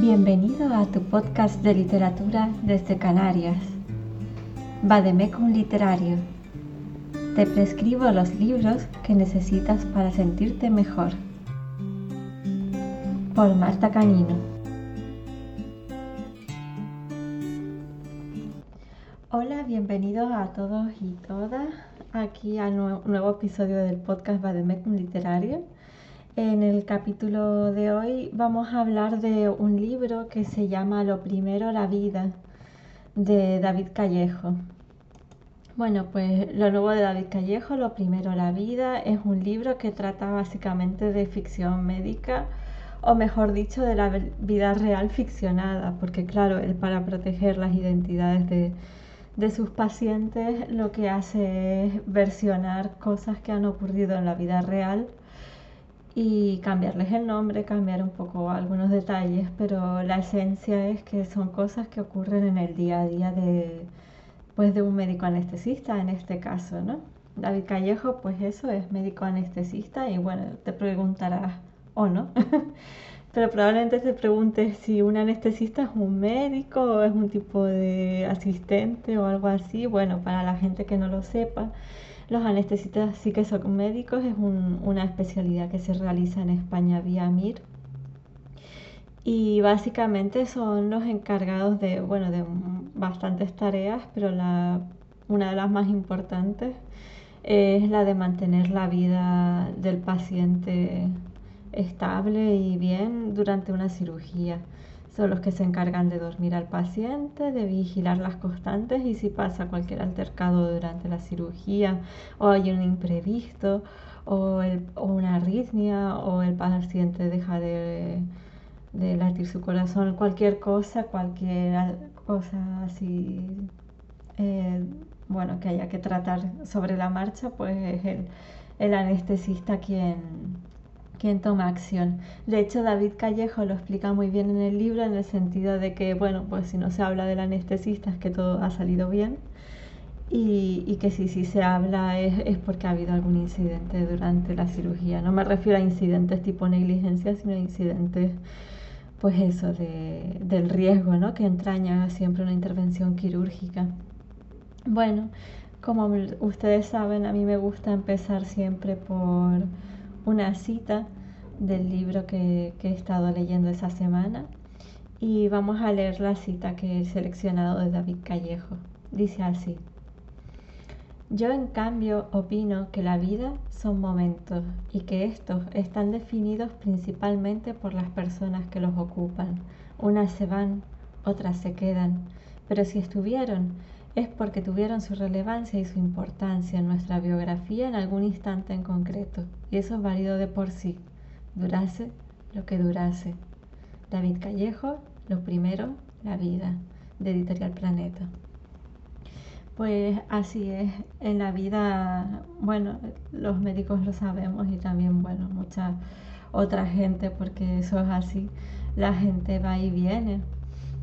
Bienvenido a tu podcast de literatura desde Canarias. Vademecum Literario. Te prescribo los libros que necesitas para sentirte mejor. Por Marta Canino. Hola, bienvenidos a todos y todas aquí a un nuevo episodio del podcast Vademecum Literario. En el capítulo de hoy vamos a hablar de un libro que se llama Lo primero, la vida, de David Callejo. Bueno, pues lo nuevo de David Callejo, Lo primero, la vida, es un libro que trata básicamente de ficción médica, o mejor dicho, de la vida real ficcionada, porque claro, él para proteger las identidades de, de sus pacientes lo que hace es versionar cosas que han ocurrido en la vida real y cambiarles el nombre, cambiar un poco algunos detalles, pero la esencia es que son cosas que ocurren en el día a día de, pues de un médico anestesista en este caso, ¿no? David Callejo, pues eso, es médico anestesista y bueno, te preguntarás, o no, pero probablemente te preguntes si un anestesista es un médico o es un tipo de asistente o algo así. Bueno, para la gente que no lo sepa, los anestesistas sí que son médicos, es una especialidad que se realiza en España vía MIR. Y básicamente son los encargados de, bueno, de bastantes tareas, pero una de las más importantes es la de mantener la vida del paciente estable y bien durante una cirugía. Son los que se encargan de dormir al paciente, de vigilar las constantes y si pasa cualquier altercado durante la cirugía o hay un imprevisto o, una arritmia o el paciente deja de, latir su corazón, cualquier cosa, cualquier cosa así, eh, bueno, que haya que tratar sobre la marcha, pues es el, el anestesista quien quien toma acción. De hecho, David Callejo lo explica muy bien en el libro en el sentido de que, bueno, pues si no se habla del anestesista es que todo ha salido bien y, que si sí se habla es, porque ha habido algún incidente durante la cirugía. No me refiero a incidentes tipo negligencia, sino a incidentes, pues eso, de, del riesgo, ¿no? Que entraña siempre una intervención quirúrgica. Bueno, como ustedes saben, a mí me gusta empezar siempre por una cita del libro que, he estado leyendo esa semana y vamos a leer la cita que he seleccionado de David Callejo. Dice así, yo en cambio opino que la vida son momentos y que estos están definidos principalmente por las personas que los ocupan. Unas se van, otras se quedan, pero si estuvieron es porque tuvieron su relevancia y su importancia en nuestra biografía en algún instante en concreto, y eso es válido de por sí, durase lo que durase. David Callejo, Lo primero, la vida, de Editorial Planeta. Pues así es, en la vida, bueno, los médicos lo sabemos y también, bueno, mucha otra gente, porque eso es así, la gente va y viene,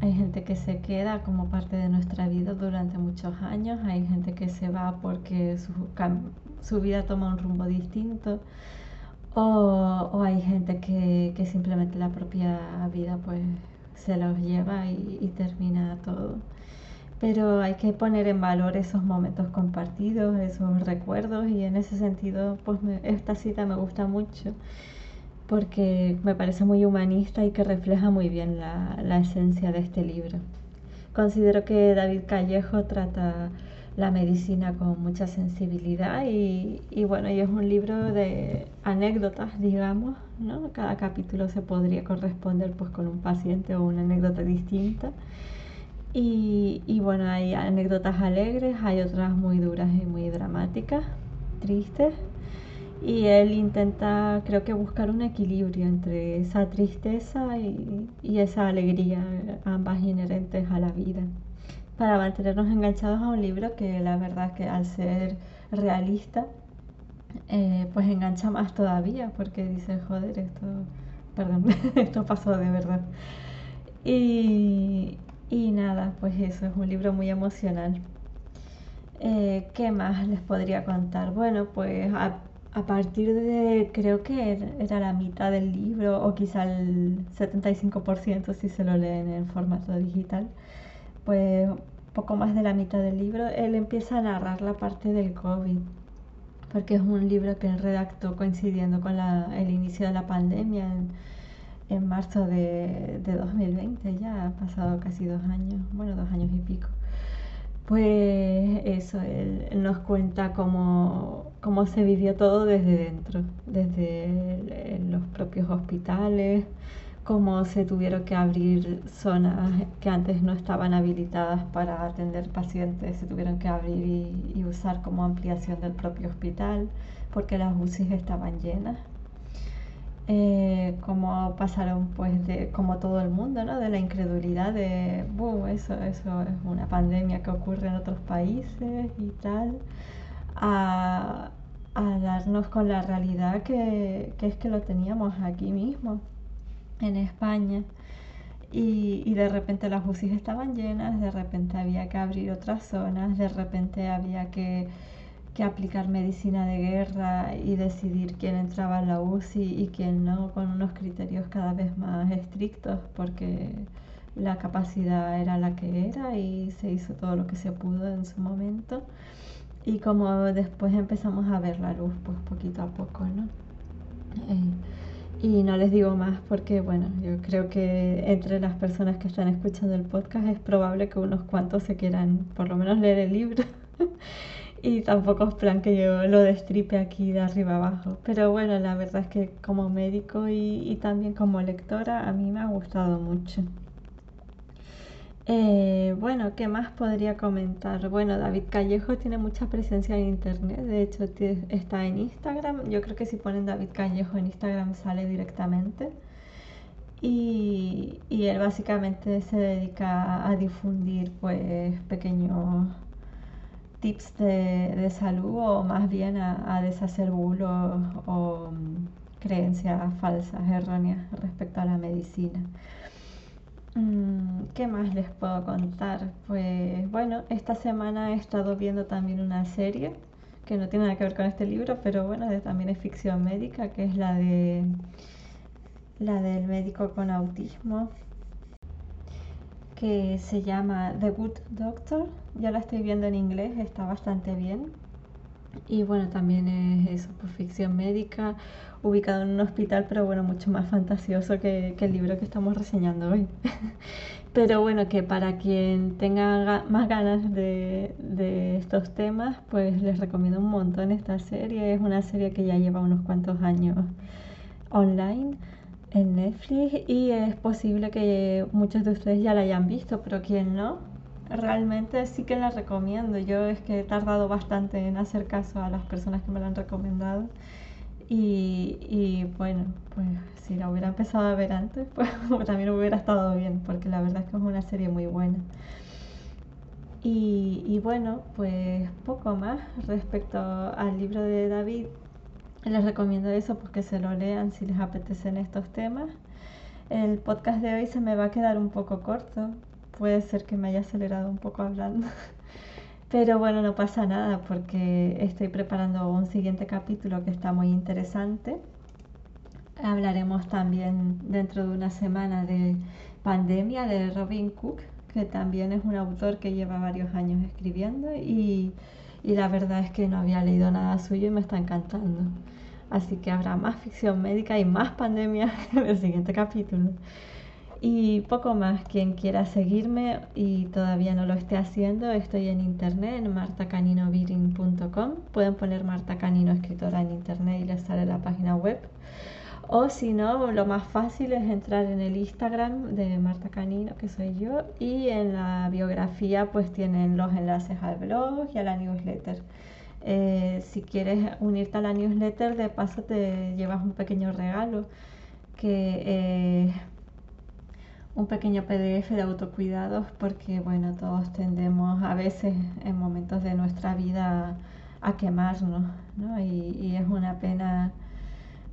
hay gente que se queda como parte de nuestra vida durante muchos años, hay gente que se va porque su, su vida toma un rumbo distinto o, o hay gente que, que, simplemente la propia vida pues se los lleva y, y, termina todo. Pero hay que poner en valor esos momentos compartidos, esos recuerdos y en ese sentido pues esta cita me gusta mucho porque me parece muy humanista y que refleja muy bien la, esencia de este libro. Considero que David Callejo trata la medicina con mucha sensibilidad y, bueno, y es un libro de anécdotas, digamos, ¿no? Cada capítulo se podría corresponder pues con un paciente o una anécdota distinta. Y, y bueno, hay anécdotas alegres, hay otras muy duras y muy dramáticas, tristes, y él intenta, creo que, buscar un equilibrio entre esa tristeza y, esa alegría, ambas inherentes a la vida, para mantenernos enganchados a un libro que la verdad que al ser realista, eh, pues engancha más todavía, porque dice, joder, esto, perdón, esto pasó de verdad. Y, y nada, pues eso, es un libro muy emocional. Eh, ¿Qué más les podría contar? Bueno, pues partir de, creo que era la mitad del libro o quizá el 75% si se lo leen en formato digital, pues poco más de la mitad del libro, él empieza a narrar la parte del COVID, porque es un libro que él redactó coincidiendo con el inicio de la pandemia en, marzo de, de 2020, ya ha pasado casi dos años, bueno, dos años y pico. Pues eso, él, nos cuenta cómo, cómo, se vivió todo desde dentro, desde los propios hospitales, cómo se tuvieron que abrir zonas que antes no estaban habilitadas para atender pacientes, se tuvieron que abrir y, y usar como ampliación del propio hospital, porque las UCIs estaban llenas eh, como pasaron pues de como todo el mundo, ¿no? De la incredulidad de, eso, eso es una pandemia que ocurre en otros países y tal, a, darnos con la realidad que, que, es que lo teníamos aquí mismo, en España. Y, y de repente las UCIs estaban llenas, de repente había que abrir otras zonas, de repente había que que aplicar medicina de guerra y decidir quién entraba en la UCI y quién no, con unos criterios cada vez más estrictos, porque la capacidad era la que era y se hizo todo lo que se pudo en su momento. Y como después empezamos a ver la luz, pues poquito a poco, ¿no? Eh, y no les digo más porque, bueno, yo creo que entre las personas que están escuchando el podcast es probable que unos cuantos se quieran por lo menos leer el libro. y tampoco es plan que yo lo destripe aquí de arriba abajo. Pero bueno, la verdad es que como médico y, también como lectora a mí me ha gustado mucho. Eh, bueno, ¿qué más podría comentar? Bueno, David Callejo tiene mucha presencia en internet, de hecho está en Instagram, yo creo que si ponen David Callejo en Instagram sale directamente. Y, y él básicamente se dedica a difundir pues pequeños tips de, salud o más bien a, deshacer bulos o mm, creencias falsas, erróneas respecto a la medicina. Mm, ¿Qué más les puedo contar? Pues bueno, esta semana he estado viendo también una serie que no tiene nada que ver con este libro, pero bueno, también es ficción médica, que es la de la del médico con autismo que se llama The Good Doctor. Ya la estoy viendo en inglés, está bastante bien. Y bueno, también es eso, pues, ficción médica, ubicado en un hospital, pero bueno, mucho más fantasioso que, el libro que estamos reseñando hoy. pero bueno, que para quien tenga más ganas de, de, estos temas, pues les recomiendo un montón esta serie. Es una serie que ya lleva unos cuantos años online en Netflix y es posible que muchos de ustedes ya la hayan visto, pero quien no, realmente sí que la recomiendo. Yo es que he tardado bastante en hacer caso a las personas que me la han recomendado y, y bueno, pues si la hubiera empezado a ver antes, pues también hubiera estado bien, porque la verdad es que es una serie muy buena. Y, y bueno, pues poco más respecto al libro de David les recomiendo eso porque se lo lean si les apetecen estos temas. El podcast de hoy se me va a quedar un poco corto. Puede ser que me haya acelerado un poco hablando. Pero bueno, no pasa nada porque estoy preparando un siguiente capítulo que está muy interesante. Hablaremos también dentro de una semana de Pandemia de Robin Cook, que también es un autor que lleva varios años escribiendo y, y la verdad es que no había leído nada suyo y me está encantando. Así que habrá más ficción médica y más pandemia en el siguiente capítulo. Y poco más, quien quiera seguirme y todavía no lo esté haciendo, estoy en internet en martacaninoviring.com. Pueden poner Marta Canino escritora en internet y les sale la página web. O si no, lo más fácil es entrar en el Instagram de Marta Canino, que soy yo, y en la biografía pues tienen los enlaces al blog y a la newsletter. Eh, si quieres unirte a la newsletter, de paso te llevas un pequeño regalo, que un pequeño PDF de autocuidados, porque bueno, todos tendemos a veces en momentos de nuestra vida a quemarnos, ¿no? Y, y es una pena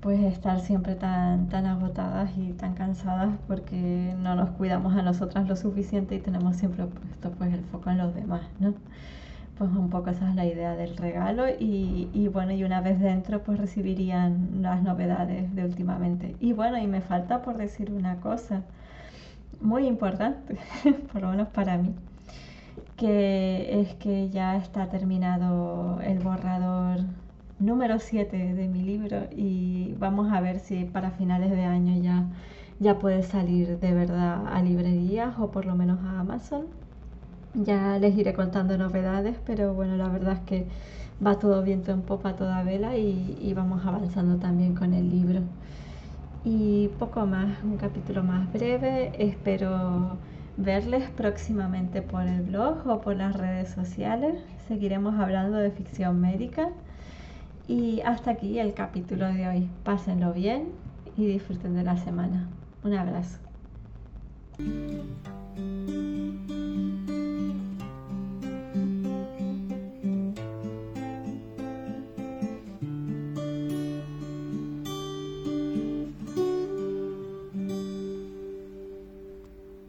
pues estar siempre tan, tan agotadas y tan cansadas porque no nos cuidamos a nosotras lo suficiente y tenemos siempre puesto pues el foco en los demás, ¿no? Pues un poco esa es la idea del regalo y, y, bueno, y una vez dentro pues recibirían las novedades de últimamente. Y bueno, y me falta por decir una cosa muy importante, por lo menos para mí, que es que ya está terminado el borrador número 7 de mi libro y vamos a ver si para finales de año ya, ya puede salir de verdad a librerías o por lo menos a Amazon. Ya les iré contando novedades, pero bueno, la verdad es que va todo viento en popa toda vela y, y vamos avanzando también con el libro. Y poco más, un capítulo más breve. Espero verles próximamente por el blog o por las redes sociales. Seguiremos hablando de ficción médica. Y hasta aquí el capítulo de hoy. Pásenlo bien y disfruten de la semana. Un abrazo.